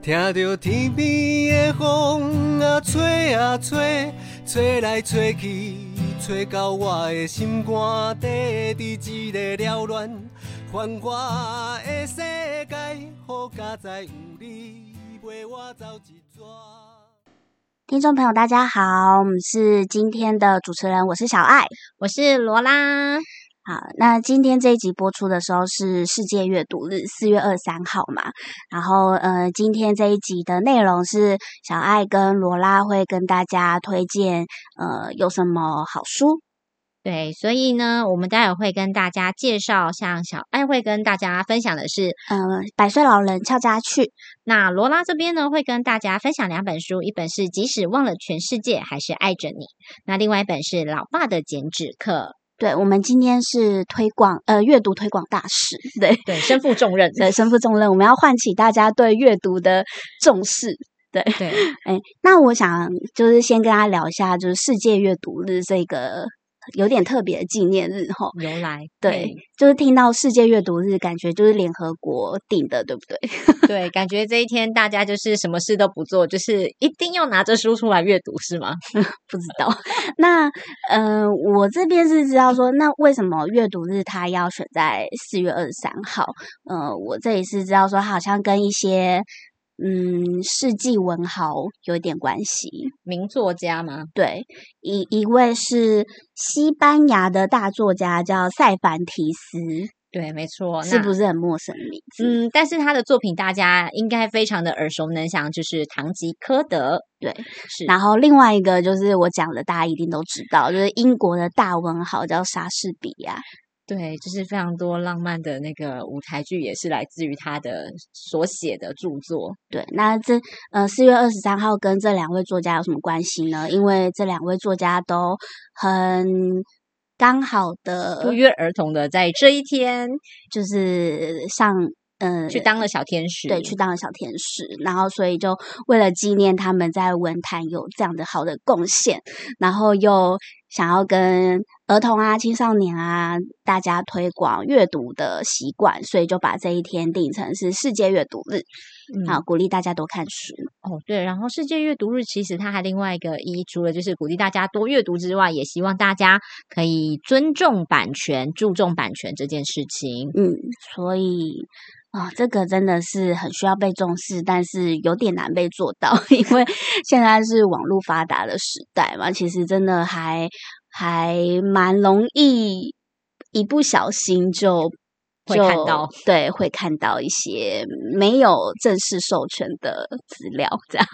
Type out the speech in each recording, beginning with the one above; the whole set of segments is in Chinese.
听着天边的风啊吹啊吹，吹来吹去，吹到我的心肝底，伫一个缭乱繁华的世界，好佳哉有你陪我走一逝。听众朋友，大家好，我们是今天的主持人，我是小爱，我是罗拉。好，那今天这一集播出的时候是世界阅读日，四月二三号嘛。然后，呃，今天这一集的内容是小爱跟罗拉会跟大家推荐，呃，有什么好书。对，所以呢，我们待会会跟大家介绍，像小爱会跟大家分享的是，呃，百岁老人俏家趣。那罗拉这边呢，会跟大家分享两本书，一本是即使忘了全世界还是爱着你，那另外一本是老爸的剪纸课。对，我们今天是推广，呃，阅读推广大使，对对，身负重任，对，身负重任，我们要唤起大家对阅读的重视。对对，哎，那我想就是先跟大家聊一下，就是世界阅读日这个。有点特别的纪念日哈，由来对，就是听到世界阅读日，感觉就是联合国定的，对不对？对，感觉这一天大家就是什么事都不做，就是一定要拿着书出来阅读，是吗？不知道。那呃，我这边是知道说，那为什么阅读日它要选在四月二十三号？呃，我这里是知道说，好像跟一些。嗯，世纪文豪有一点关系，名作家吗？对，一一位是西班牙的大作家，叫塞凡提斯。对，没错，是不是很陌生名字？嗯，但是他的作品大家应该非常的耳熟能详，就是《堂吉诃德》。对，是。然后另外一个就是我讲的，大家一定都知道，就是英国的大文豪叫莎士比亚。对，就是非常多浪漫的那个舞台剧，也是来自于他的所写的著作。对，那这呃四月二十三号跟这两位作家有什么关系呢？因为这两位作家都很刚好的不约而同的在这一天，就是上嗯去当了小天使，对，去当了小天使。然后所以就为了纪念他们在文坛有这样的好的贡献，然后又想要跟。儿童啊，青少年啊，大家推广阅读的习惯，所以就把这一天定成是世界阅读日，啊，鼓励大家多看书。哦，对，然后世界阅读日其实它还另外一个意义，除了就是鼓励大家多阅读之外，也希望大家可以尊重版权，注重版权这件事情。嗯，所以啊，这个真的是很需要被重视，但是有点难被做到，因为现在是网络发达的时代嘛，其实真的还。还蛮容易，一不小心就会看到，对，会看到一些没有正式授权的资料，这样。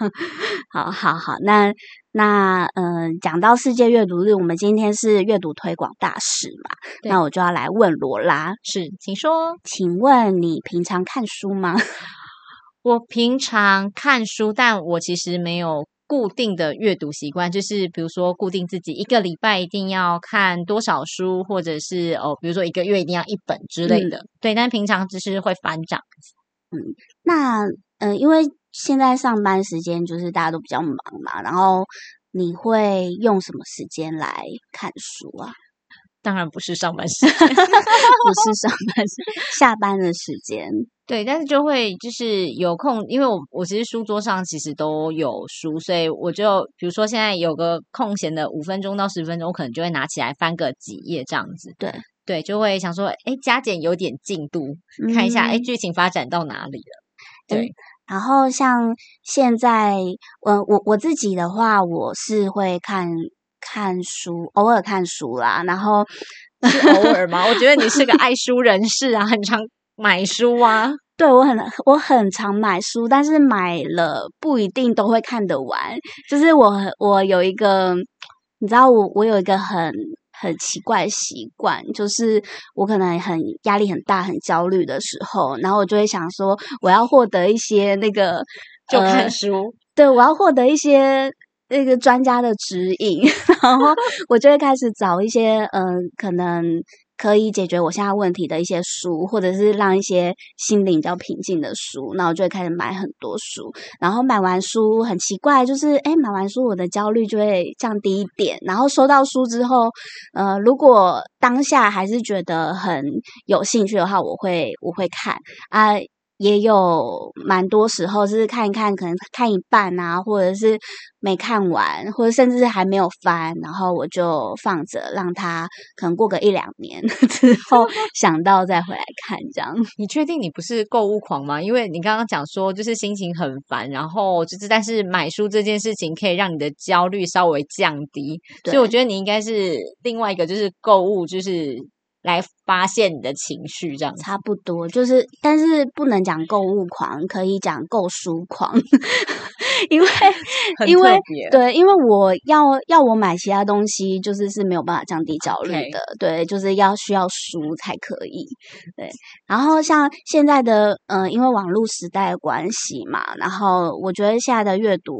好好好，那那嗯，讲到世界阅读日，我们今天是阅读推广大使嘛，那我就要来问罗拉，是，请说，请问你平常看书吗？我平常看书，但我其实没有。固定的阅读习惯，就是比如说固定自己一个礼拜一定要看多少书，或者是哦，比如说一个月一定要一本之类的。对，但平常只是会翻找。嗯，那嗯，因为现在上班时间就是大家都比较忙嘛，然后你会用什么时间来看书啊？当然不是上班时间，不是上班时下班的时间。对，但是就会就是有空，因为我我其实书桌上其实都有书，所以我就比如说现在有个空闲的五分钟到十分钟，我可能就会拿起来翻个几页这样子。对对，就会想说，哎，加减有点进度，看一下，哎，剧情发展到哪里了。对，然后像现在，我我我自己的话，我是会看看书，偶尔看书啦。然后是偶尔吗？我觉得你是个 爱书人士啊，很常。买书啊，对我很我很常买书，但是买了不一定都会看得完。就是我我有一个，你知道我我有一个很很奇怪的习惯，就是我可能很压力很大、很焦虑的时候，然后我就会想说，我要获得一些那个 就看书，对我要获得一些那个专家的指引，然后我就会开始找一些嗯，可能。可以解决我现在问题的一些书，或者是让一些心灵比较平静的书，那我就会开始买很多书。然后买完书很奇怪，就是哎，买完书我的焦虑就会降低一点。然后收到书之后，呃，如果当下还是觉得很有兴趣的话，我会我会看啊。也有蛮多时候是看一看，可能看一半啊，或者是没看完，或者甚至是还没有翻，然后我就放着，让它可能过个一两年 之后 想到再回来看，这样。你确定你不是购物狂吗？因为你刚刚讲说就是心情很烦，然后就是但是买书这件事情可以让你的焦虑稍微降低，所以我觉得你应该是另外一个就是购物就是。来发现你的情绪，这样差不多就是，但是不能讲购物狂，可以讲购书狂，因为 因为对，因为我要要我买其他东西，就是是没有办法降低焦虑的，对，就是要需要书才可以，对。然后像现在的，嗯，因为网络时代的关系嘛，然后我觉得现在的阅读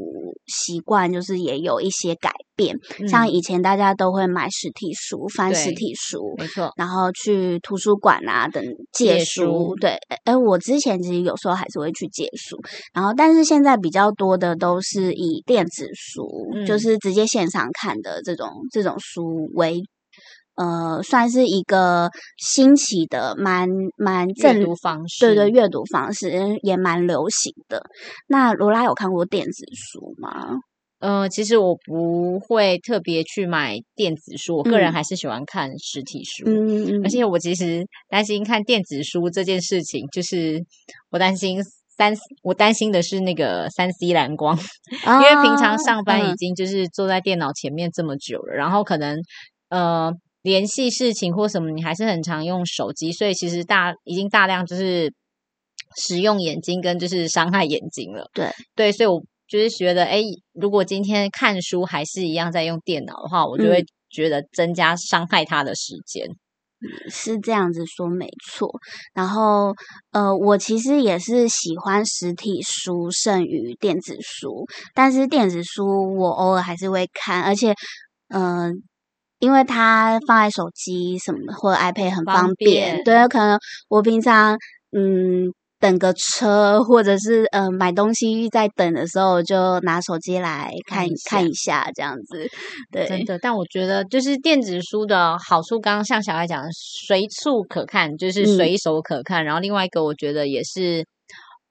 习惯就是也有一些改。变像以前大家都会买实体书，翻实体书，没错，然后去图书馆啊等借书。对，哎，我之前其实有时候还是会去借书，然后但是现在比较多的都是以电子书，就是直接线上看的这种这种书为，呃，算是一个新奇的蛮蛮正读方式，对对，阅读方式也蛮流行的。那罗拉有看过电子书吗？呃，其实我不会特别去买电子书，我个人还是喜欢看实体书。嗯嗯而且我其实担心看电子书这件事情，就是我担心三，我担心的是那个三 C 蓝光，因为平常上班已经就是坐在电脑前面这么久了，然后可能呃联系事情或什么，你还是很常用手机，所以其实大已经大量就是使用眼睛跟就是伤害眼睛了。对对，所以我。就是觉得，哎，如果今天看书还是一样在用电脑的话，我就会觉得增加伤害他的时间。是这样子说没错。然后，呃，我其实也是喜欢实体书胜于电子书，但是电子书我偶尔还是会看，而且，嗯，因为它放在手机什么或者 iPad 很方便。对，可能我平常，嗯。等个车，或者是呃买东西在等的时候，就拿手机来看看一下这样子。对，真的。但我觉得就是电子书的好处，刚刚像小孩讲的，随处可看，就是随手可看。然后另外一个，我觉得也是。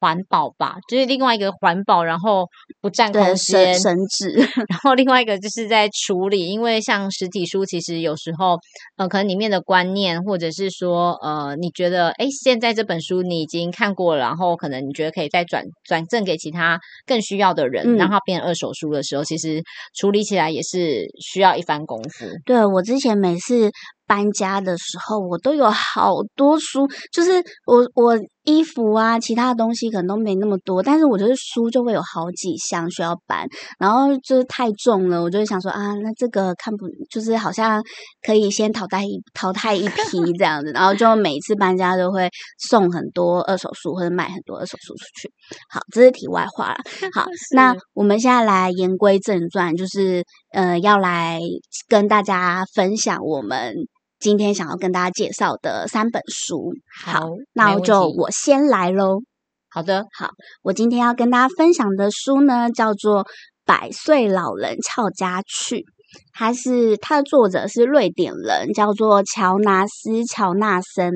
环保吧，就是另外一个环保，然后不占空间，省纸。然后另外一个就是在处理，因为像实体书，其实有时候呃，可能里面的观念，或者是说呃，你觉得哎，现在这本书你已经看过了，然后可能你觉得可以再转转赠给其他更需要的人，让它变二手书的时候，其实处理起来也是需要一番功夫。对我之前每次。搬家的时候，我都有好多书，就是我我衣服啊，其他的东西可能都没那么多，但是我觉得书就会有好几箱需要搬，然后就是太重了，我就想说啊，那这个看不就是好像可以先淘汰一淘汰一批这样子，然后就每次搬家都会送很多二手书或者卖很多二手书出去。好，这是题外话了。好，那我们现在来言归正传，就是呃，要来跟大家分享我们。今天想要跟大家介绍的三本书，好，那我就我先来喽。好的，好，我今天要跟大家分享的书呢，叫做《百岁老人俏家趣》，它是它的作者是瑞典人，叫做乔纳斯·乔纳森。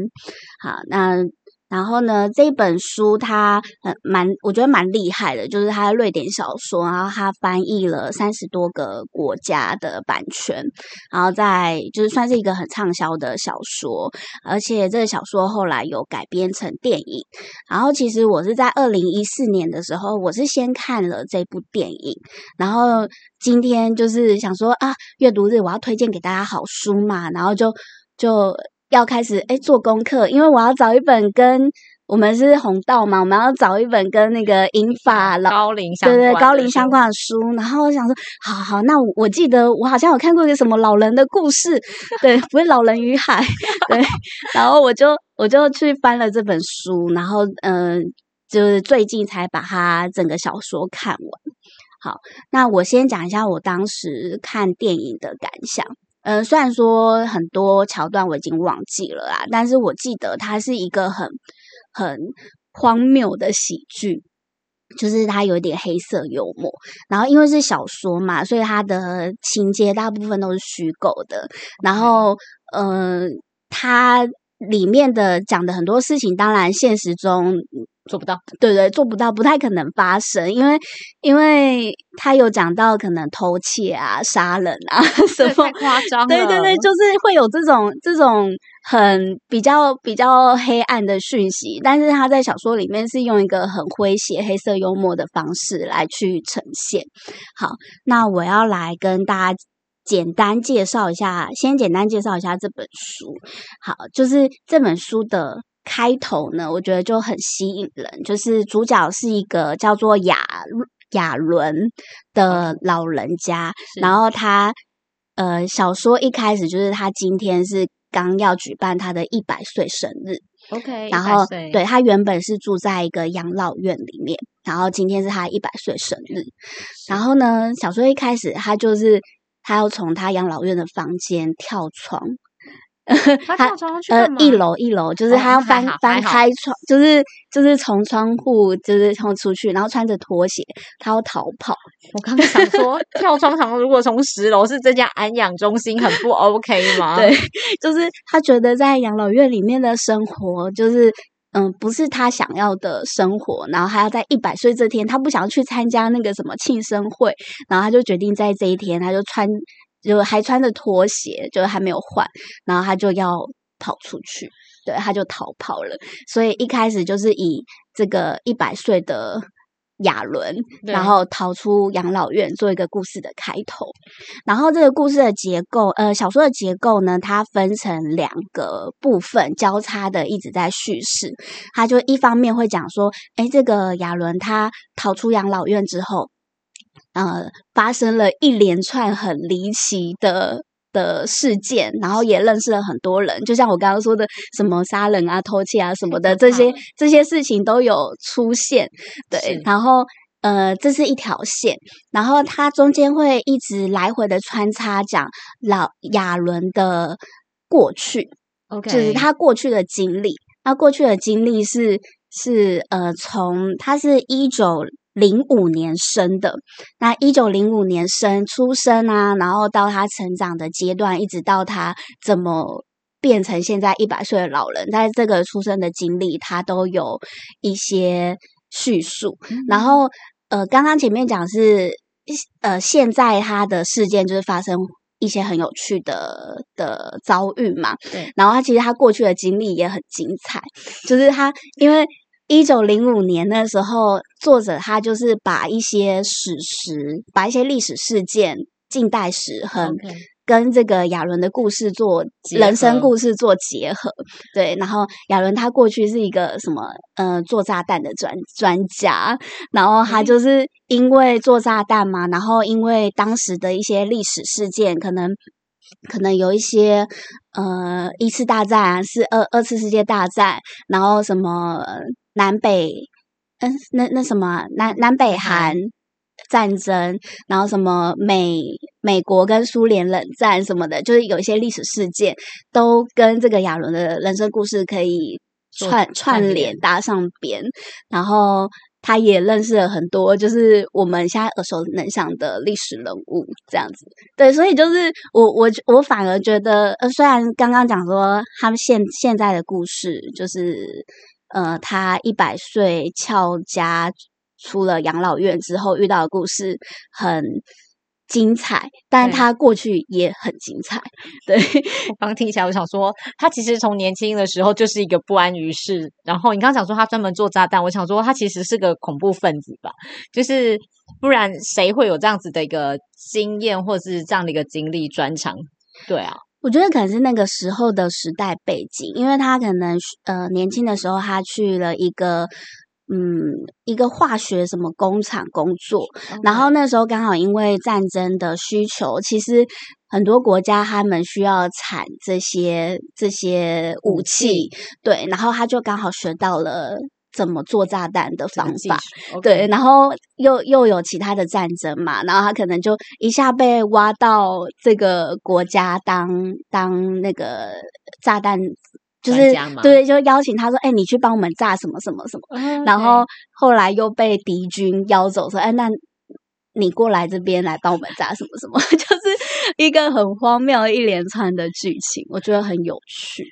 好，那。然后呢，这本书它很蛮，我觉得蛮厉害的，就是它瑞典小说，然后它翻译了三十多个国家的版权，然后在就是算是一个很畅销的小说，而且这个小说后来有改编成电影。然后其实我是在二零一四年的时候，我是先看了这部电影，然后今天就是想说啊，阅读日我要推荐给大家好书嘛，然后就就。要开始哎做功课，因为我要找一本跟我们是红道嘛，我们要找一本跟那个英法老高龄对对高龄相关的书。然后我想说，好好，那我记得我好像有看过一个什么老人的故事，对，不是老人与海，对。然后我就我就去翻了这本书，然后嗯，就是最近才把它整个小说看完。好，那我先讲一下我当时看电影的感想。嗯，虽然说很多桥段我已经忘记了啊，但是我记得它是一个很很荒谬的喜剧，就是它有点黑色幽默。然后因为是小说嘛，所以它的情节大部分都是虚构的。然后，嗯，它里面的讲的很多事情，当然现实中。做不到。对对，做不到，不太可能发生，因为因为他有讲到可能偷窃啊、杀人啊什么太，夸张了。对对对，就是会有这种这种很比较比较黑暗的讯息，但是他在小说里面是用一个很诙谐、黑色幽默的方式来去呈现。好，那我要来跟大家。简单介绍一下，先简单介绍一下这本书。好，就是这本书的开头呢，我觉得就很吸引人。就是主角是一个叫做亚亚伦的老人家，然后他呃，小说一开始就是他今天是刚要举办他的一百岁生日，OK，然后对他原本是住在一个养老院里面，然后今天是他一百岁生日，然后呢，小说一开始他就是他要从他养老院的房间跳窗，他跳窗去？呃一楼一楼，就是哦他要翻翻开窗，就是就是从窗户就是从出去，然后穿着拖鞋，他要逃跑。我刚刚想说，跳窗场如果从十楼是这家安养中心，很不 OK 吗？对，就是他觉得在养老院里面的生活，就是嗯，不是他想要的生活，然后还要在一百岁这天，他不想要去参加那个什么庆生会，然后他就决定在这一天，他就穿，就还穿着拖鞋，就还没有换，然后他就要跑出去，对，他就逃跑了。所以一开始就是以这个一百岁的亚伦，然后逃出养老院做一个故事的开头。然后这个故事的结构，呃，小说的结构呢，它分成两个部分，交叉的一直在叙事。他就一方面会讲说，哎，这个亚伦他逃出养老院之后，呃，发生了一连串很离奇的。的事件，然后也认识了很多人，就像我刚刚说的，什么杀人啊、偷窃啊什么的，这些这些事情都有出现。对，然后呃，这是一条线，然后它中间会一直来回的穿插讲老亚伦的过去，，OK，就是他过去的经历。他过去的经历是是呃，从他是一九零五年生的，那一九零五年生出生啊，然后到他成长的阶段，一直到他怎么变成现在一百岁的老人，在这个出生的经历，他都有一些叙述。然后呃，刚刚前面讲是呃，现在他的事件就是发生一些很有趣的的遭遇嘛。对。然后他其实他过去的经历也很精彩，就是他因为一九零五年那时候，作者他就是把一些史实，把一些历史事件、近代史很。OK 跟这个亚伦的故事做人生故事做结合，对，然后亚伦他过去是一个什么呃做炸弹的专专家，然后他就是因为做炸弹嘛，然后因为当时的一些历史事件，可能可能有一些呃一次大战啊，是二二次世界大战，然后什么呃南北嗯那那什么啊南南北韩战争，然后什么美美国跟苏联冷战什么的，就是有一些历史事件都跟这个亚伦的人生故事可以串串联搭上边，然后他也认识了很多就是我们现在耳熟能详的历史人物，这样子。对，所以就是我我我反而觉得，呃，虽然刚刚讲说他们现现在的故事就是，呃，他一百岁翘家出了养老院之后遇到的故事很精彩，但他过去也很精彩。对，我刚听起来，我想说，他其实从年轻的时候就是一个不安于世。然后你刚刚讲说他专门做炸弹，我想说他其实是个恐怖分子吧？就是不然谁会有这样子的一个经验或是这样的一个经历专长？对啊，我觉得可能是那个时候的时代背景，因为他可能呃年轻的时候他去了一个嗯一个化学什么工厂工作，然后那时候刚好因为战争的需求，其实很多国家他们需要产这些这些武器对，然后他就刚好学到了怎么做炸弹的方技法，术对然后又又有其他的战争嘛，然后他可能就一下被挖到这个国家当当那个炸弹，就是对，就邀请他说，哎，你去帮我们炸什么什么什么，嗯然后后来又被敌军邀走，说，哎，那你过来这边来帮我们炸什么什么，就是一个很荒谬一连串的剧情，我觉得很有趣。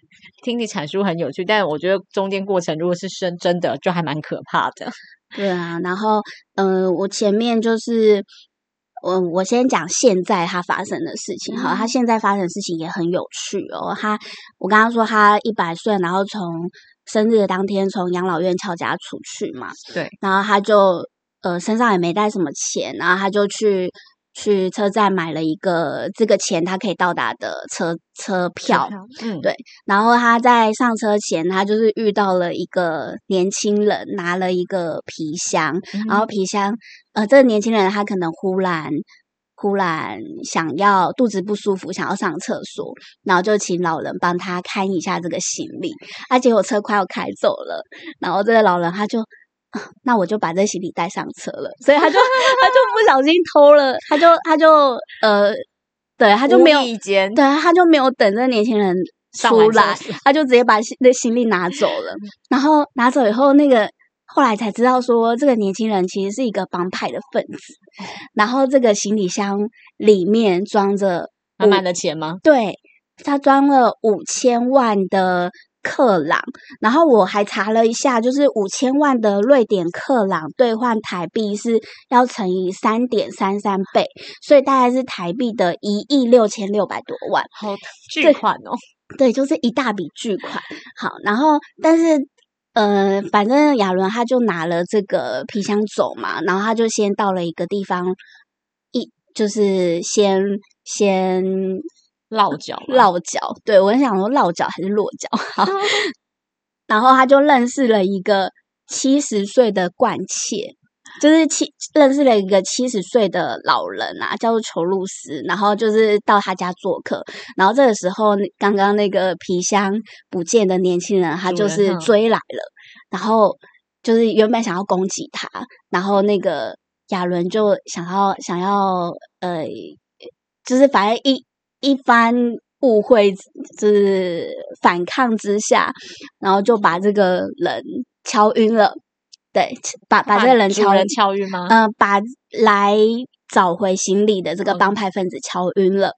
听你阐述很有趣，但我觉得中间过程如果是真真的，就还蛮可怕的。对啊，然后嗯、呃我前面就是。我我先讲现在他发生的事情哈，他现在发生的事情也很有趣哦。他我刚刚说他一百岁，然后从生日的当天从养老院翘家出去嘛，对，然后他就呃身上也没带什么钱，然后他就去去车站买了一个这个钱他可以到达的车车票，嗯，对然后他在上车前，他就是遇到了一个年轻人，拿了一个皮箱，然后皮箱，呃，这个年轻人他可能忽然忽然想要肚子不舒服，想要上厕所，然后就请老人帮他看一下这个行李，啊，结果车快要开走了，然后这个老人他就。啊那我就把这行李带上车了，所以他就他就不小心偷了，他就他就呃，对，他就没有无意间对，他就没有等这个年轻人出来，他就直接把那行李拿走了。然后拿走以后，那个后来才知道说，这个年轻人其实是一个帮派的分子。然后这个行李箱里面装着满满的钱吗？对，他装了五千万的克朗，然后我还查了一下，就是五千万的瑞典克朗兑换台币是要乘以三点三三倍，所以大概是台币的一亿六千六百多万。好巨款哦，对，就是一大笔巨款。好，然后但是呃，反正亚伦他就拿了这个皮箱走嘛，然后他就先到了一个地方，一就是先先落脚落脚。对我很想说落脚还是落脚，好，然后他就认识了一个七十岁的惯妾。就是七认识了一个七十岁的老人啊，叫做裘露斯，然后就是到他家做客，然后这个时候刚刚那个皮箱不见的年轻人，他就是追来了，然后就是原本想要攻击他，然后那个亚伦就想要想要呃，就是反正一一番误会，就是反抗之下，然后就把这个人敲晕了。对，把把这个人敲主人敲晕。吗？呃，把来找回行李的这个嗯帮派分子敲晕了，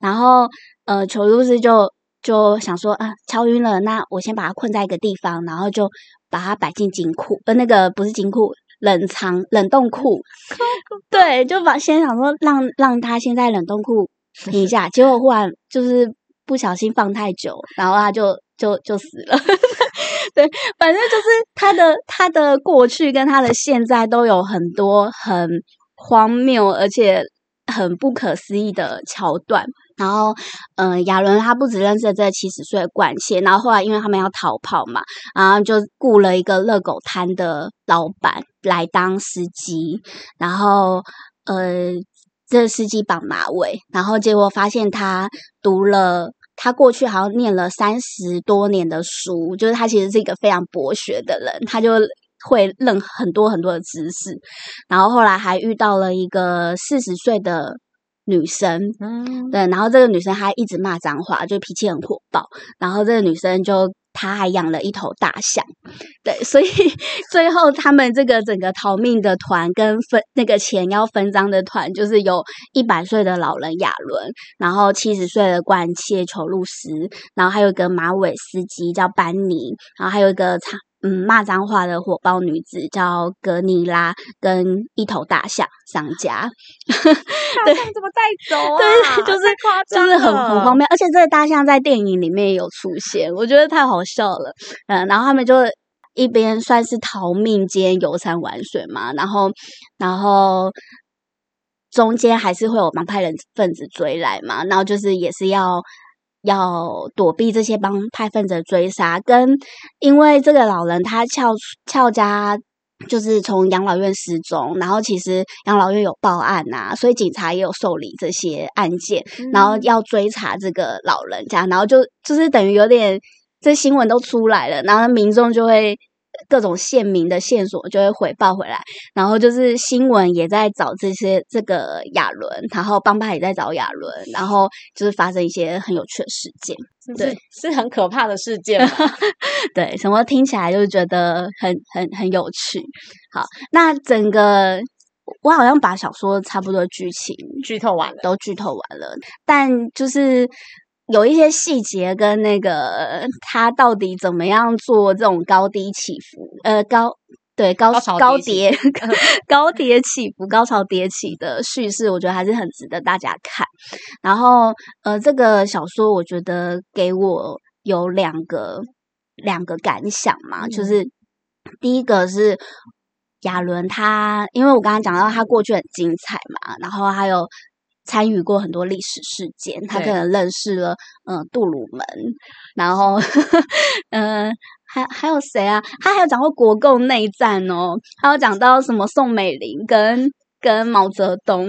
然后呃，裘露斯就就想说啊，敲晕了，那我先把他困在一个地方，然后就把他摆进金库，呃，那个不是金库，冷藏冷冻库，对，就把先想说让让他先在冷冻库停 一下，结果忽然就是不小心放太久，然后他就就就死了。对，反正就是他的他的过去跟他的现在都有很多很荒谬而且很不可思议的桥段。然后，嗯、呃，亚伦他不只认识了这七十岁的惯窃，然后后来因为他们要逃跑嘛，然后就雇了一个热狗摊的老板来当司机，然后呃，这司机绑马尾，然后结果发现他读了。他过去好像念了三十多年的书，就是他其实是一个非常博学的人，他就会认很多很多的知识。然后后来还遇到了一个四十岁的女生，嗯，对，然后这个女生她一直骂脏话，就脾气很火爆。然后这个女生就他还养了一头大象，对，所以最后他们这个整个逃命的团跟分那个钱要分赃的团，就是有一百岁的老人亚伦，然后七十岁的惯窃裘路斯，然后还有一个马尾司机叫班尼，然后还有一个长嗯骂脏话的火爆女子叫格尼拉，跟一头大象商家。大象怎么带走啊？对，就是太夸张就是很很了荒谬，而且这个大象在电影里面也有出现，我觉得太好笑了。嗯，然后他们就一边算是逃命兼游山玩水嘛，然后然后中间还是会有帮派人分子追来嘛，然后就是也是要。要躲避这些帮派分子的追杀，跟因为这个老人他翘翘家就是从养老院失踪，然后其实养老院有报案呐、所以警察也有受理这些案件，然后要追查这个老人家，然后就就是等于有点这新闻都出来了，然后民众就会各种县民的线索就会回报回来，然后就是新闻也在找这些这个亚伦，然后帮派也在找亚伦，然后就是发生一些很有趣的事件。对，是很可怕的事件嘛。对，什么听起来就是觉得很很很有趣。好，那整个我好像把小说差不多剧情剧透完了，都剧透完了，但就是有一些细节跟那个他到底怎么样做这种高低起伏，呃，高对高高潮高迭起叠 高叠起伏、高潮迭起的叙事，我觉得还是很值得大家看。然后，呃，这个小说我觉得给我有两个两个感想嘛，就嗯是第一个是亚伦他，因为我刚刚讲到他过去很精彩嘛，然后还有参与过很多历史事件，他可能认识了嗯、呃杜鲁门，然后嗯、呃还还有谁啊？他还有讲过国共内战哦，还有讲到什么宋美龄跟跟毛泽东，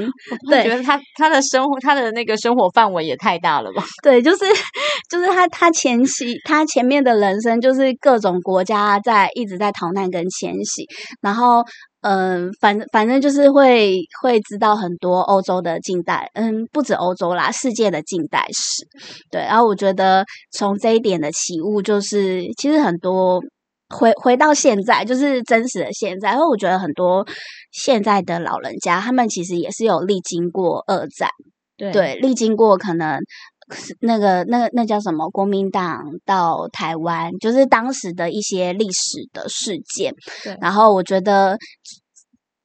对我觉得他他的生活他的那个生活范围也太大了吧？对，就是 就是他他前期他前面的人生就是各种国家在一直在逃难跟迁徙，然后嗯、呃反反正就是会会知道很多欧洲的近代，嗯，不止欧洲啦，世界的近代史。对，然后我觉得从这一点的起悟，就是其实很多。回回到现在，就是真实的现在。因为我觉得很多现在的老人家，他们其实也是有历经过二战，对对，历经过可能是那个那个那叫什么国民党到台湾，就是当时的一些历史的事件对。然后我觉得，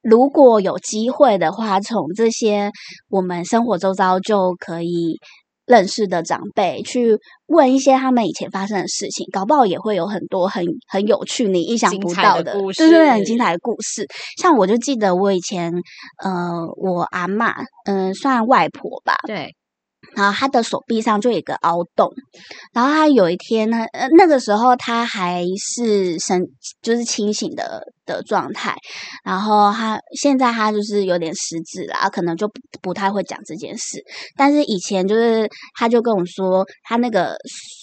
如果有机会的话，从这些我们生活周遭就可以。认识的长辈去问一些他们以前发生的事情，搞不好也会有很多很很有趣、你意想不到的，对对对，很精彩的故事。像我就记得我以前，呃，我阿嬷，嗯、算外婆吧，对然后他的手臂上就有一个凹洞，然后他有一天呢，呃，那个时候他还是神，就是清醒的的状态，然后他现在他就是有点失智啦，可能就不不太会讲这件事，但是以前就是他就跟我说，他那个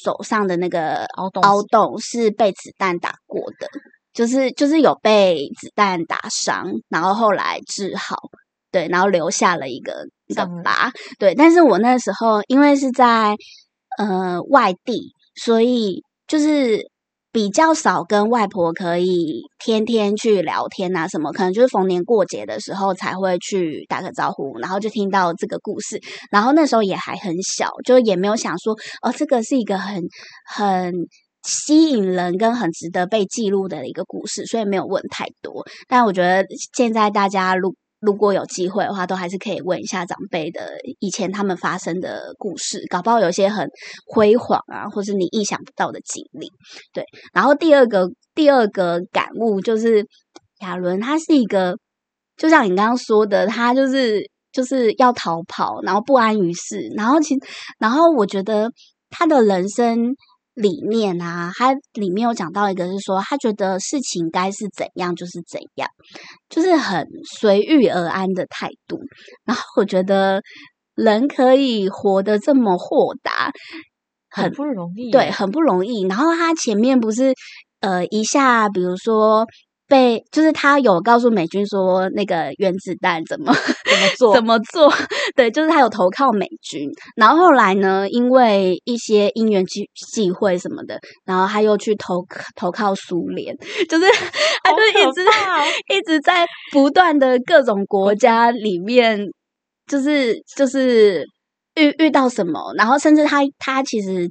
手上的那个凹洞凹洞是被子弹打过的。就是就是有被子弹打伤，然后后来治好，对，然后留下了一个一个伤疤，对。但是我那时候因为是在呃外地，所以就是比较少跟外婆可以天天去聊天啊什么，可能就是逢年过节的时候才会去打个招呼，然后就听到这个故事，然后那时候也还很小，就也没有想说哦，这个是一个很很。吸引人跟很值得被记录的一个故事，所以没有问太多。但我觉得现在大家如如果有机会的话，都还是可以问一下长辈的以前他们发生的故事，搞不好有些很辉煌啊，或是你意想不到的经历。对，然后第二个第二个感悟就是亚伦他是一个，就像你刚刚说的，他就是就是要逃跑，然后不安于世，然后其然后我觉得他的人生。理念啊，他里面有讲到一个是说，他觉得事情该是怎样就是怎样，就是很随遇而安的态度。然后我觉得人可以活得这么豁达，很不容易，对，很不容易。然后他前面不是呃一下，比如说被，就是他有告诉美军说那个原子弹怎么怎么做？怎么做？对，就是他有投靠美军，然后后来呢，因为一些因缘际际会什么的，然后他又去投投靠苏联，就是他就一直可怕哦一直在不断的各种国家里面，就是就是遇遇到什么，然后甚至他他其实。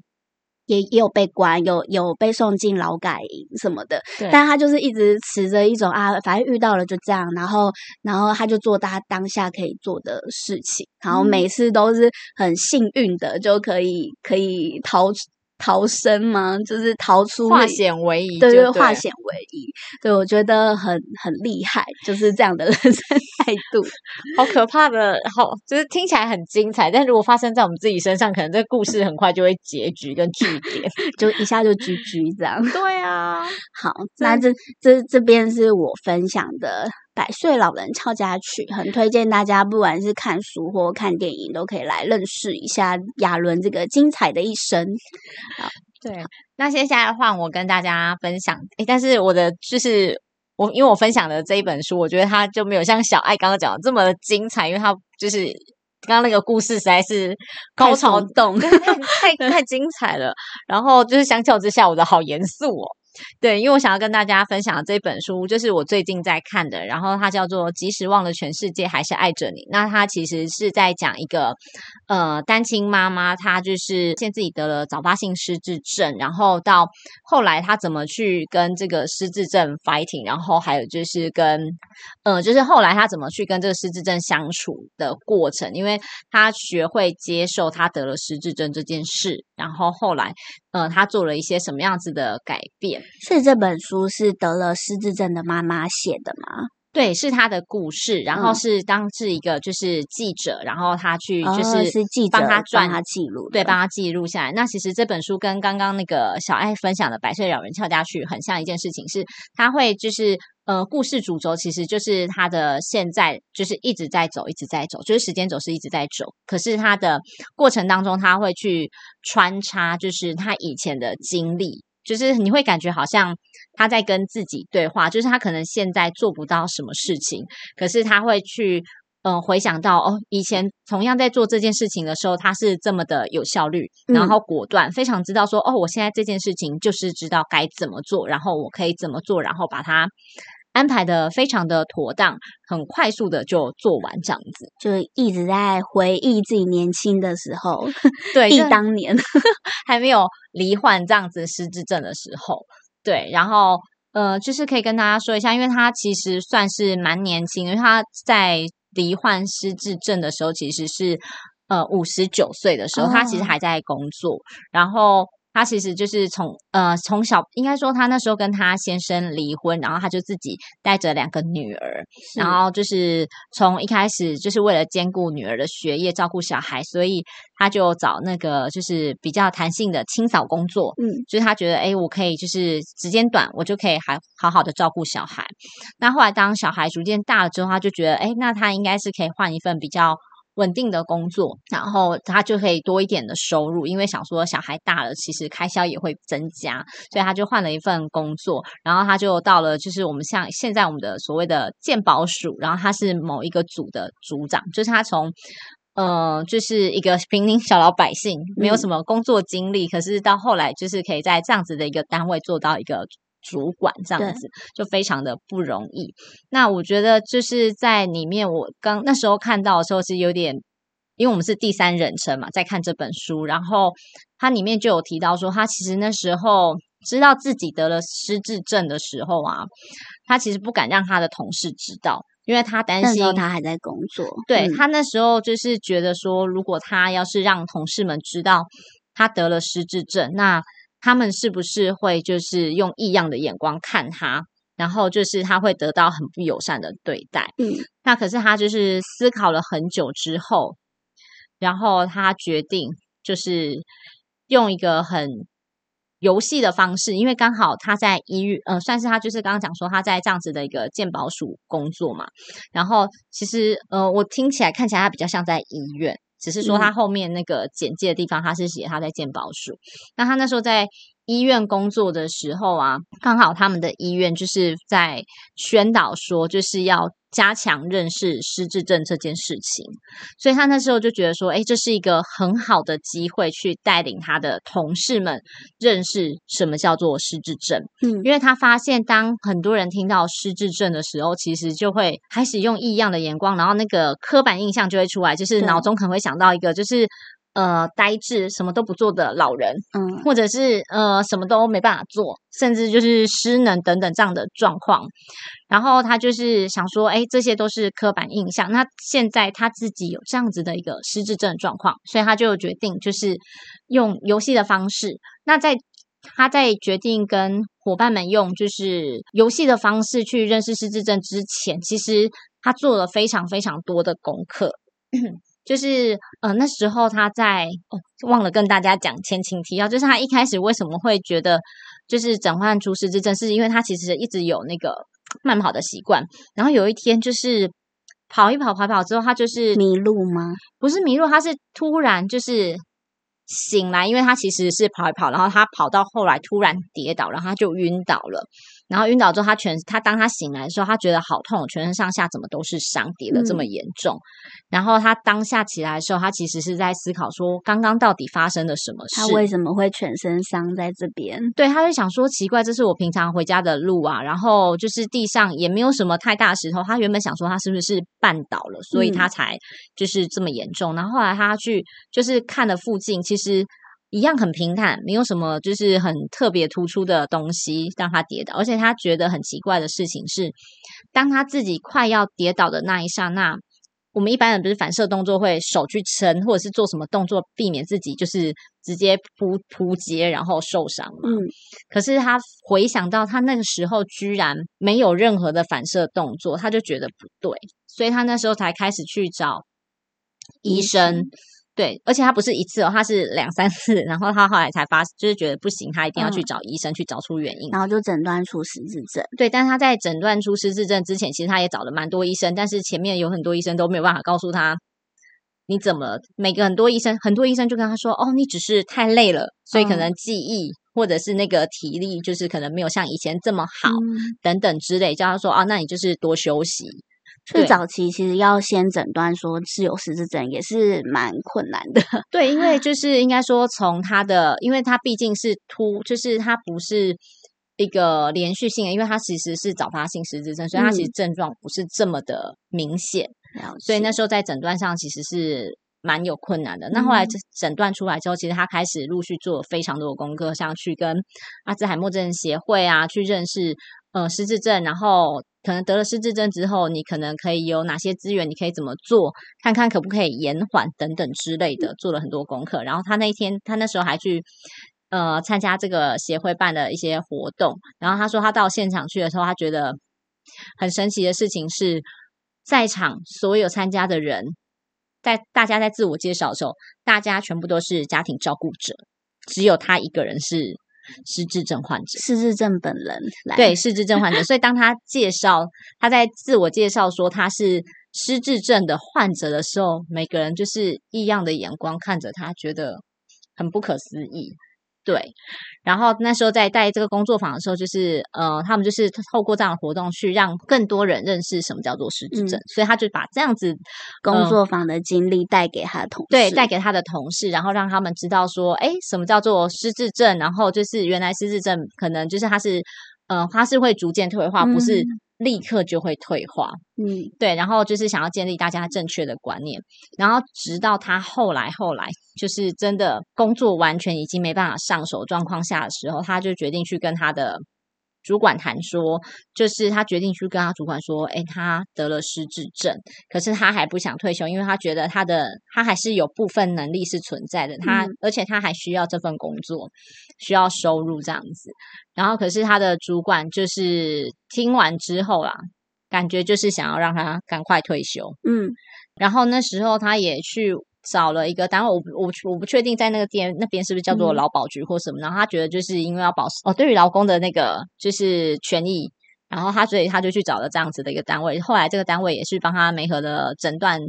也也有被关，有有被送进劳改营什么的，但他就是一直持着一种啊，反正遇到了就这样，然后然后他就做他当下可以做的事情，然后嗯。每次都是很幸运的就可以可以逃逃生吗？就是逃出化险为夷对对了，化险为夷，对我觉得很很厉害，就是这样的 人生态度。好可怕的，好，就是听起来很精彩，但如果发生在我们自己身上，可能这个故事很快就会结局跟句点。就一下就居居这样。对啊，好，那这这这边是我分享的《百岁老人俏家曲》，很推荐大家，不管是看书或看电影，都可以来认识一下亚伦这个精彩的一生。对。那接下来换我跟大家分享，诶，但是我的就是我，因为我分享的这一本书，我觉得它就没有像小爱刚刚讲的这么精彩，因为它就是刚刚那个故事实在是高潮耸动太太太精彩了。然后就是相较之下，我的好严肃哦。对，因为我想要跟大家分享的这本书，就是我最近在看的，然后它叫做《即使忘了全世界，还是爱着你》。那它其实是在讲一个呃单亲妈妈，她就是现自己得了早发性失智症，然后到后来她怎么去跟这个失智症 fighting，然后还有就是跟呃就是后来她怎么去跟这个失智症相处的过程，因为她学会接受她得了失智症这件事，然后后来呃他做了一些什么样子的改变。所以这本书是得了失智症的妈妈写的吗？对，是他的故事，然后嗯是当是一个就是记者，然后他去就哦是是记者帮他赚他记录，对，帮他记录下来。那其实这本书跟刚刚那个小爱分享的《百岁老人跳下去》很像一件事情，是他会就是呃，故事主轴其实就是他的现在就是一直在走，一直在走，就是时间轴是一直在走。可是他的过程当中，他会去穿插，就是他以前的经历。就是你会感觉好像他在跟自己对话，就是他可能现在做不到什么事情，可是他会去嗯、呃回想到哦，以前同样在做这件事情的时候，他是这么的有效率，然嗯后果断，非常知道说哦，我现在这件事情就是知道该怎么做，然后我可以怎么做，然后把它安排的非常的妥当，很快速的就做完这样子。就一直在回忆自己年轻的时候，对，忆当年。还没有罹患这样子失智症的时候，对，然后呃，就是可以跟大家说一下，因为他其实算是蛮年轻，因为他在罹患失智症的时候，其实是呃五十九岁的时候，他其实哦还在工作，然后。他其实就是从呃从小应该说她那时候跟她先生离婚，然后她就自己带着两个女儿，然后就是从一开始就是为了兼顾女儿的学业、照顾小孩，所以她就找那个就是比较弹性的清扫工作。嗯，就是她觉得，哎，我可以就是时间短，我就可以还好好的照顾小孩。那后来当小孩逐渐大了之后，她就觉得，哎，那她应该是可以换一份比较。稳定的工作，然后他就可以多一点的收入，因为想说小孩大了，其实开销也会增加，所以他就换了一份工作，然后他就到了就是我们像现在我们的所谓的鉴宝署，然后他是某一个组的组长，就是他从呃就是一个平民小老百姓，没有什么工作经历，可是到后来就是可以在这样子的一个单位做到一个。主管这样子就非常的不容易。那我觉得就是在里面，我刚那时候看到的时候是有点，因为我们是第三人称嘛，在看这本书，然后它里面就有提到说，他其实那时候知道自己得了失智症的时候啊，他其实不敢让他的同事知道，因为他担心他还在工作，对、嗯他那时候就是觉得说，如果他要是让同事们知道他得了失智症，那他们是不是会就是用异样的眼光看他？然后就是他会得到很不友善的对待。嗯，那可是他就是思考了很久之后，然后他决定就是用一个很游戏的方式，因为刚好他在医院，呃，算是他就是刚刚讲说他在这样子的一个鉴宝署工作嘛。然后其实呃，我听起来看起来他比较像在医院，只是说他后面那个简介的地方他是写他在鉴宝署。那他那时候在医院工作的时候啊，刚好他们的医院就是在宣导说，就是要加强认识失智症这件事情，所以他那时候就觉得说，哎，这是一个很好的机会，去带领他的同事们认识什么叫做失智症。嗯因为他发现，当很多人听到失智症的时候，其实就会开始用异样的眼光，然后那个刻板印象就会出来，就是对脑中可能会想到一个，就是呃呆滞、什么都不做的老人，嗯或者是呃什么都没办法做，甚至就是失能等等这样的状况。然后他就是想说，哎，这些都是刻板印象。那现在他自己有这样子的一个失智症状况，所以他就决定就是用游戏的方式。那在他在决定跟伙伴们用就是游戏的方式去认识失智症之前，其实他做了非常非常多的功课。就是呃那时候他在哦忘了跟大家讲前情提要，就是他一开始为什么会觉得就是诊断出失之症，是因为他其实一直有那个慢跑的习惯，然后有一天就是跑一跑跑一跑之后，他就是迷路吗？不是迷路，他是突然就是醒来，因为他其实是跑一跑，然后他跑到后来突然跌倒，然后他就晕倒了。然后晕倒之后，他全他当他醒来的时候，他觉得好痛，全身上下怎么都是伤，跌的这么严重。然后他当下起来的时候，他其实是在思考说，刚刚到底发生了什么事？他为什么会全身伤在这边？对，他就想说奇怪，这是我平常回家的路啊，然后就是地上也没有什么太大石头。他原本想说他是不是绊倒了，所以他才就是这么严重。然后后来他去就是看了附近，其实。一样很平坦，没有什么就是很特别突出的东西让他跌倒，而且他觉得很奇怪的事情是，当他自己快要跌倒的那一刹那，我们一般人不是反射动作会手去撑，或者是做什么动作避免自己就是直接扑扑街然后受伤嘛？嗯。可是他回想到他那个时候居然没有任何的反射动作，他就觉得不对，所以他那时候才开始去找医生。对，而且他不是一次哦，他是两三次，然后他后来才发，就是觉得不行，他一定要去找医生去找出原因，然后就诊断出失智症。对，但是他在诊断出失智症之前，其实他也找了蛮多医生，但是前面有很多医生都没有办法告诉他你怎么，每个很多医生，很多医生就跟他说，哦，你只是太累了，所以可能记忆或者是那个体力，就是可能没有像以前这么好，等等之类，叫他说，啊，那你就是多休息。最早期其实要先诊断说是有失智症，也是蛮困难的。对，因为就是应该说从他的，因为他毕竟是突，就是他不是一个连续性的，因为他其实是早发性失智症，所以他其实症状不是这么的明显。所以那时候在诊断上其实是蛮有困难的。那后来诊断出来之后，其实他开始陆续做非常多的功课，像去跟阿兹海默症协会啊去认识呃失智症，然后。可能得了失智症之后，你可能可以有哪些资源？你可以怎么做？看看可不可以延缓等等之类的，做了很多功课。然后他那一天，他那时候还去呃参加这个协会办的一些活动。然后他说，他到现场去的时候，他觉得很神奇的事情是，在场所有参加的人，在大家在自我介绍的时候，大家全部都是家庭照顾者，只有他一个人是。失智症患者，失智症本人来对失智症患者，所以当他介绍他在自我介绍说他是失智症的患者的时候，每个人就是异样的眼光看着他，觉得很不可思议。对，然后那时候在带这个工作坊的时候，就是呃，他们就是透过这样的活动去让更多人认识什么叫做失智症，所以他就把这样子工作坊的经历带给他的同事，对，带给他的同事，然后让他们知道说，哎，什么叫做失智症，然后就是原来失智症可能就是他是呃，他是会逐渐退化，不是。立刻就会退化，嗯，对，然后就是想要建立大家正确的观念，然后直到他后来后来就是真的工作完全已经没办法上手状况下的时候，他就决定去跟他的。主管谈说，就是他决定去跟他主管说，哎，他得了失智症，可是他还不想退休，因为他觉得他的他还是有部分能力是存在的，他而且他还需要这份工作，需要收入这样子。然后，可是他的主管就是听完之后啦，感觉就是想要让他赶快退休。嗯，然后那时候他也去。找了一个单位，我我我不确定在那个店那边是不是叫做劳保局或什么。然后他觉得就是因为要保哦，对于劳工的那个就是权益，然后他所以他就去找了这样子的一个单位。后来这个单位也是帮他媒合的诊断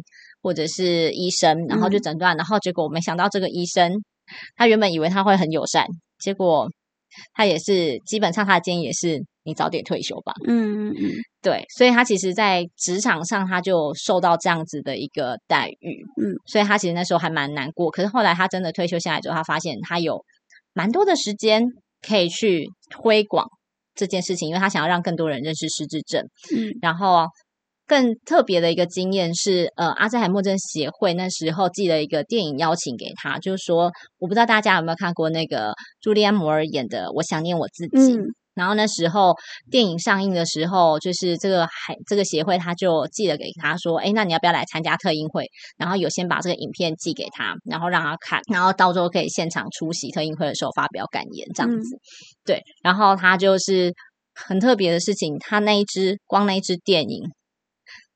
或者是医生，然后就诊断，然后结果没想到这个医生他原本以为他会很友善，结果他也是基本上他的建议也是。你早点退休吧。嗯嗯嗯，对，所以他其实，在职场上他就受到这样子的一个待遇。嗯，所以他其实那时候还蛮难过。可是后来他真的退休下来之后，他发现他有蛮多的时间可以去推广这件事情，因为他想要让更多人认识失智症。嗯，然后更特别的一个经验是，呃，阿兹海默症协会那时候寄了一个电影邀请给他，就是说，我不知道大家有没有看过那个朱利安·摩尔演的《我想念我自己》。然后那时候电影上映的时候，就是这个海这个协会他就寄了给他说：“哎，那你要不要来参加特映会？”然后有先把这个影片寄给他，然后让他看，然后到时候可以现场出席特映会的时候发表感言这样子。对，然后他就是很特别的事情，他那一支光那一支电影，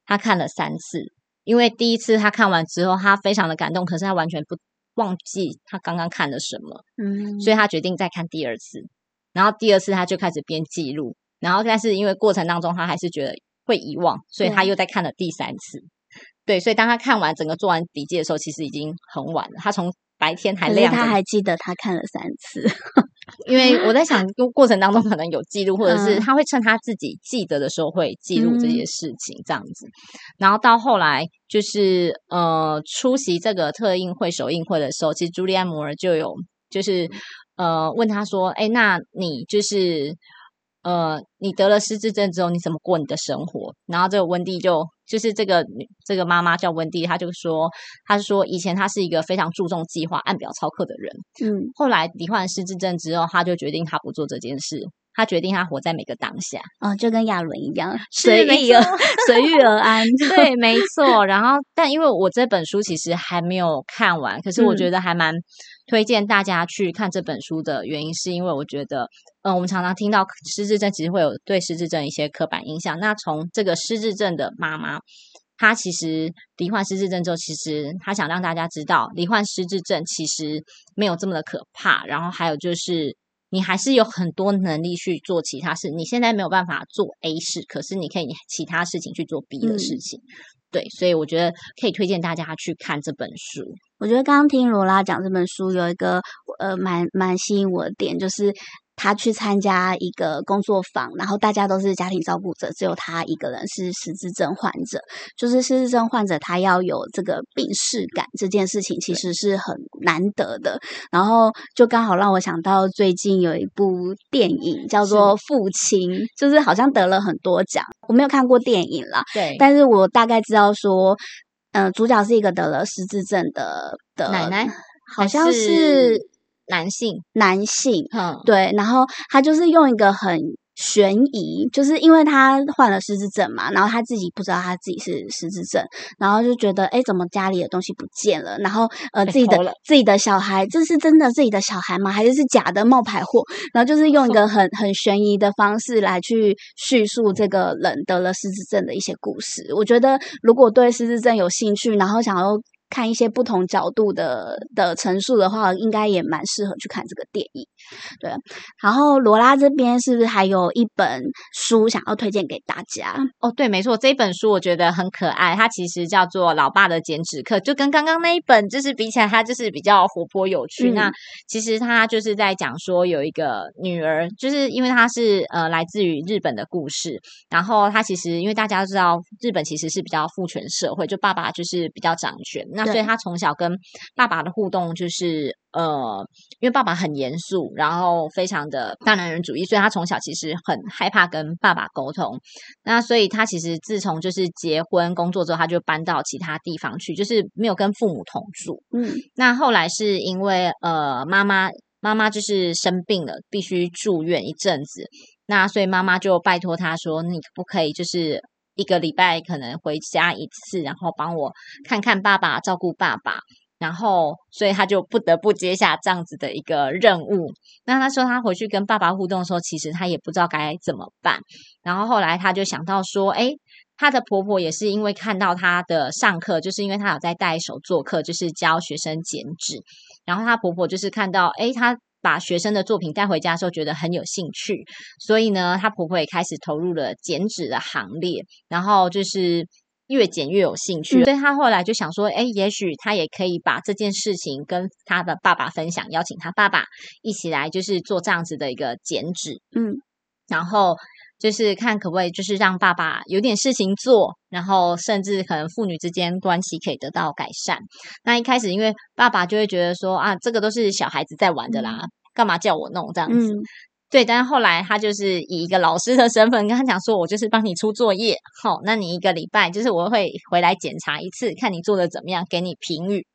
他看了三次，因为第一次他看完之后，他非常的感动，可是他完全不忘记他刚刚看了什么，嗯，所以他决定再看第二次。然后第二次他就开始编记录，然后但是因为过程当中他还是觉得会遗忘，所以他又再看了第三次。对，所以当他看完整个做完笔记的时候，其实已经很晚了。他从白天还亮，他还记得他看了三次。因为我在想，过过程当中可能有记录，或者是嗯他会趁他自己记得的时候会记录这些事情，这样子。然后到后来就是呃出席这个特映会首映会的时候，其实朱利安·摩尔就有就是呃问他说：“哎，那你就是呃你得了失智症之后，你怎么过你的生活？”然后这个温蒂就就是这个这个妈妈叫温蒂，她就说，她说以前她是一个非常注重计划、按表操课的人。嗯后来罹患失智症之后，她就决定她不做这件事，他决定他活在每个当下。哦，就跟亚伦一样，随遇而 随遇而安。对，没错。然后，但因为我这本书其实还没有看完，可是我嗯觉得还蛮推荐大家去看这本书的原因，是因为我觉得，嗯、我们常常听到失智症，其实会有对失智症一些刻板印象。那从这个失智症的妈妈。她其实罹患失智症之后，其实她想让大家知道，罹患失智症其实没有这么的可怕。然后还有就是，你还是有很多能力去做其他事。你现在没有办法做 A 事，可是你可以其他事情去做 B 的嗯事情。对，所以我觉得可以推荐大家去看这本书。我觉得刚刚听罗拉讲这本书有一个呃蛮蛮吸引我的点，就是他去参加一个工作坊，然后大家都是家庭照顾者，只有他一个人是失智症患者。就是失智症患者他要有这个病逝感这件事情，其实是很难得的。然后就刚好让我想到最近有一部电影叫做《父亲》，就是好像得了很多奖。我没有看过电影啦，对，但是我大概知道说，呃，主角是一个得了失智症的的奶奶好像还是男性，男性，嗯，对，然后他就是用一个很悬疑，就是因为他患了失智症嘛，然后他自己不知道他自己是失智症，然后就觉得，哎，怎么家里的东西不见了？然后呃，自己的自己的小孩，这是真的自己的小孩吗？还是是假的冒牌货？然后就是用一个 很很悬疑的方式来去叙述这个人得了失智症的一些故事。我觉得如果对失智症有兴趣，然后想要看一些不同角度的的陈述的话，应该也蛮适合去看这个电影。对，然后罗拉这边是不是还有一本书想要推荐给大家？哦，对，没错，这本书我觉得很可爱，它其实叫做《老爸的剪纸课》，就跟刚刚那一本就是比起来，它就是比较活泼有趣。嗯那其实它就是在讲说有一个女儿，就是因为她是呃来自于日本的故事，然后她其实因为大家都知道日本其实是比较父权社会，就爸爸就是比较掌权，那所以对她从小跟爸爸的互动就是呃，因为爸爸很严肃，然后非常的大男人主义，所以他从小其实很害怕跟爸爸沟通。那所以他其实自从就是结婚工作之后，他就搬到其他地方去，就是没有跟父母同住。嗯那后来是因为呃妈妈妈妈就是生病了，必须住院一阵子，那所以妈妈就拜托他说，你不可以就是。一个礼拜可能回家一次，然后帮我看看爸爸，照顾爸爸。然后，所以他就不得不接下这样子的一个任务。那他说他回去跟爸爸互动的时候，其实他也不知道该怎么办。然后后来他就想到说，哎，她的婆婆也是因为看到她的上课，就是因为她有在带手做课，就是教学生剪纸。然后她婆婆就是看到，哎，她把学生的作品带回家的时候，觉得很有兴趣，所以呢，她婆婆也开始投入了剪纸的行列，然后就是。越剪越有兴趣，嗯所以她后来就想说，哎，也许她也可以把这件事情跟她的爸爸分享，邀请她爸爸一起来，就是做这样子的一个剪纸。嗯然后就是看可不可以，就是让爸爸有点事情做，然后甚至可能父女之间关系可以得到改善。那一开始，因为爸爸就会觉得说啊，这个都是小孩子在玩的啦，干嘛叫我弄这样子？嗯对，但是后来他就是以一个老师的身份跟他讲说，我就是帮你出作业，好，那你一个礼拜就是我会回来检查一次，看你做的怎么样，给你评语。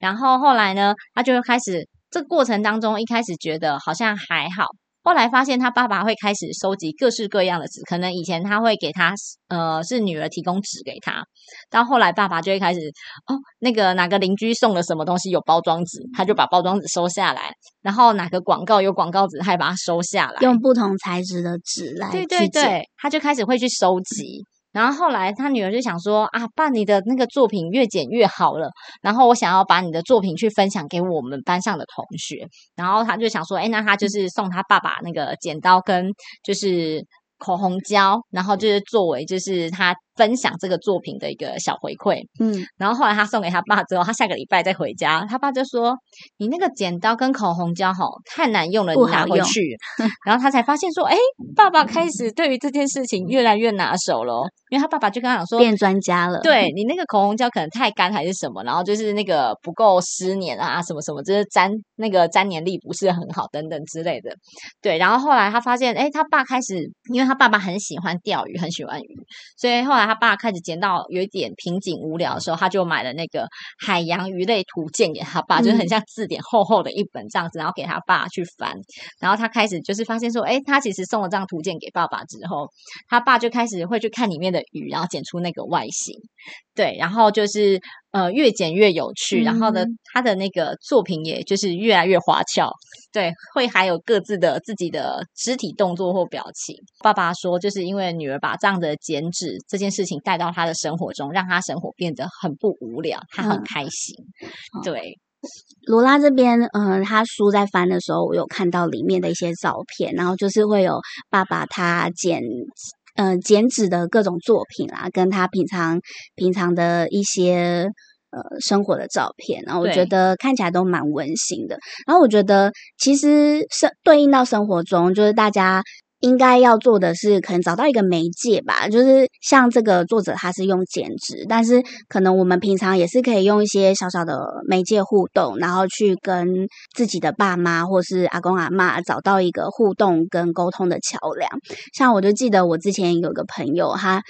然后后来呢，他就会开始这个过程当中，一开始觉得好像还好，后来发现他爸爸会开始收集各式各样的纸，可能以前他会给他呃是女儿提供纸给他，到后来爸爸就会开始哦那个哪个邻居送了什么东西有包装纸，他就把包装纸收下来，然后哪个广告有广告纸，他也把它收下来，用不同材质的纸来对对对，他就开始会去收集。然后后来他女儿就想说啊，爸，你的那个作品越剪越好了，然后我想要把你的作品去分享给我们班上的同学。然后他就想说，哎，那他就是送他爸爸那个剪刀跟就是口红胶，然后就是作为就是他分享这个作品的一个小回馈。嗯，然后后来他送给他爸之后，他下个礼拜再回家，他爸就说：“你那个剪刀跟口红胶吼太难用了，你拿回去。” 然后他才发现说：“哎，爸爸开始对于这件事情越来越拿手了。”因为他爸爸就跟他讲说：“变专家了。对你那个口红胶可能太干还是什么，然后就是那个不够湿黏啊，什么什么，就是粘那个粘黏力不是很好等等之类的。对，然后后来他发现，哎，他爸开始，因为他爸爸很喜欢钓鱼，很喜欢鱼，所以后来他爸开始捡到有一点瓶颈无聊的时候，他就买了那个海洋鱼类图鉴给他爸，就是很像字典厚厚的一本这样子，然后给他爸去翻。然后他开始就是发现说，哎，他其实送了这张图鉴给爸爸之后，他爸就开始会去看里面的鱼，然后剪出那个外形。对，然后就是呃越剪越有趣，然后呢，他的那个作品也就是越来越花俏，对，会还有各自的自己的肢体动作或表情。爸爸说，就是因为女儿把这样的剪纸这件事情带到他的生活中，让他生活变得很不无聊，他很开心。对，罗拉这边，嗯、他书在翻的时候，我有看到里面的一些照片，然后就是会有爸爸他剪。嗯，剪纸的各种作品啦，跟他平常平常的一些呃生活的照片，然后我觉得看起来都蛮温馨的。然后我觉得其实生对应到生活中，就是大家应该要做的是，可能找到一个媒介吧。就是像这个作者他是用剪纸，但是可能我们平常也是可以用一些小小的媒介互动，然后去跟自己的爸妈或是阿公阿嬷找到一个互动跟沟通的桥梁。像我就记得我之前有个朋友，他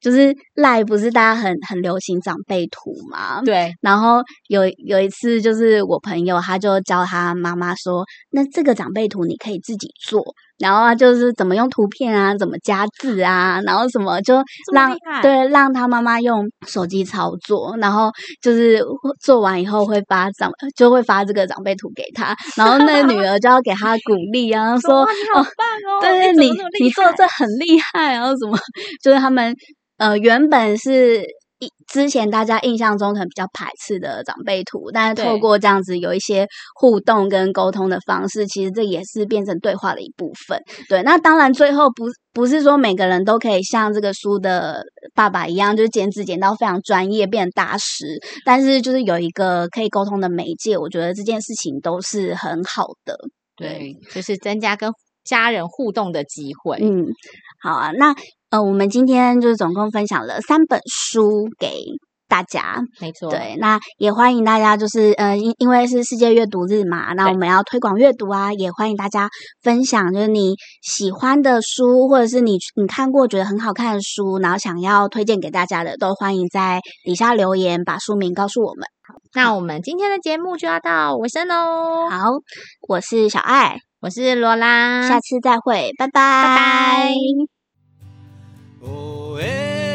就是赖不是大家很很流行长辈图嘛，对，然后有有一次，就是我朋友他就教他妈妈说：“那这个长辈图你可以自己做，然后啊就是怎么用图片啊，怎么加字啊，然后什么就让对让他妈妈用手机操作，然后就是做完以后会发长就会发这个长辈图给他，然后那个女儿就要给他鼓励啊，说 好棒哦！对你你你做这很厉害，然后什么，就是他们呃原本是一之前大家印象中可能比较排斥的长辈图，但是透过这样子有一些互动跟沟通的方式，其实这也是变成对话的一部分。对，那当然最后不不是说每个人都可以像这个书的爸爸一样，就是剪纸剪到非常专业，变成大师，但是就是有一个可以沟通的媒介，我觉得这件事情都是很好的。对，就是增加跟家人互动的机会。嗯，好啊，那呃，我们今天就是总共分享了三本书给大家，没错，对，那也欢迎大家就是呃，因因为是世界阅读日嘛，那我们要推广阅读啊，也欢迎大家分享，就是你喜欢的书，或者是你你看过觉得很好看的书，然后想要推荐给大家的，都欢迎在底下留言，把书名告诉我们。那我们今天的节目就要到尾声喽。好，我是小爱，我是罗拉，下次再会，拜拜，拜拜。哦耶，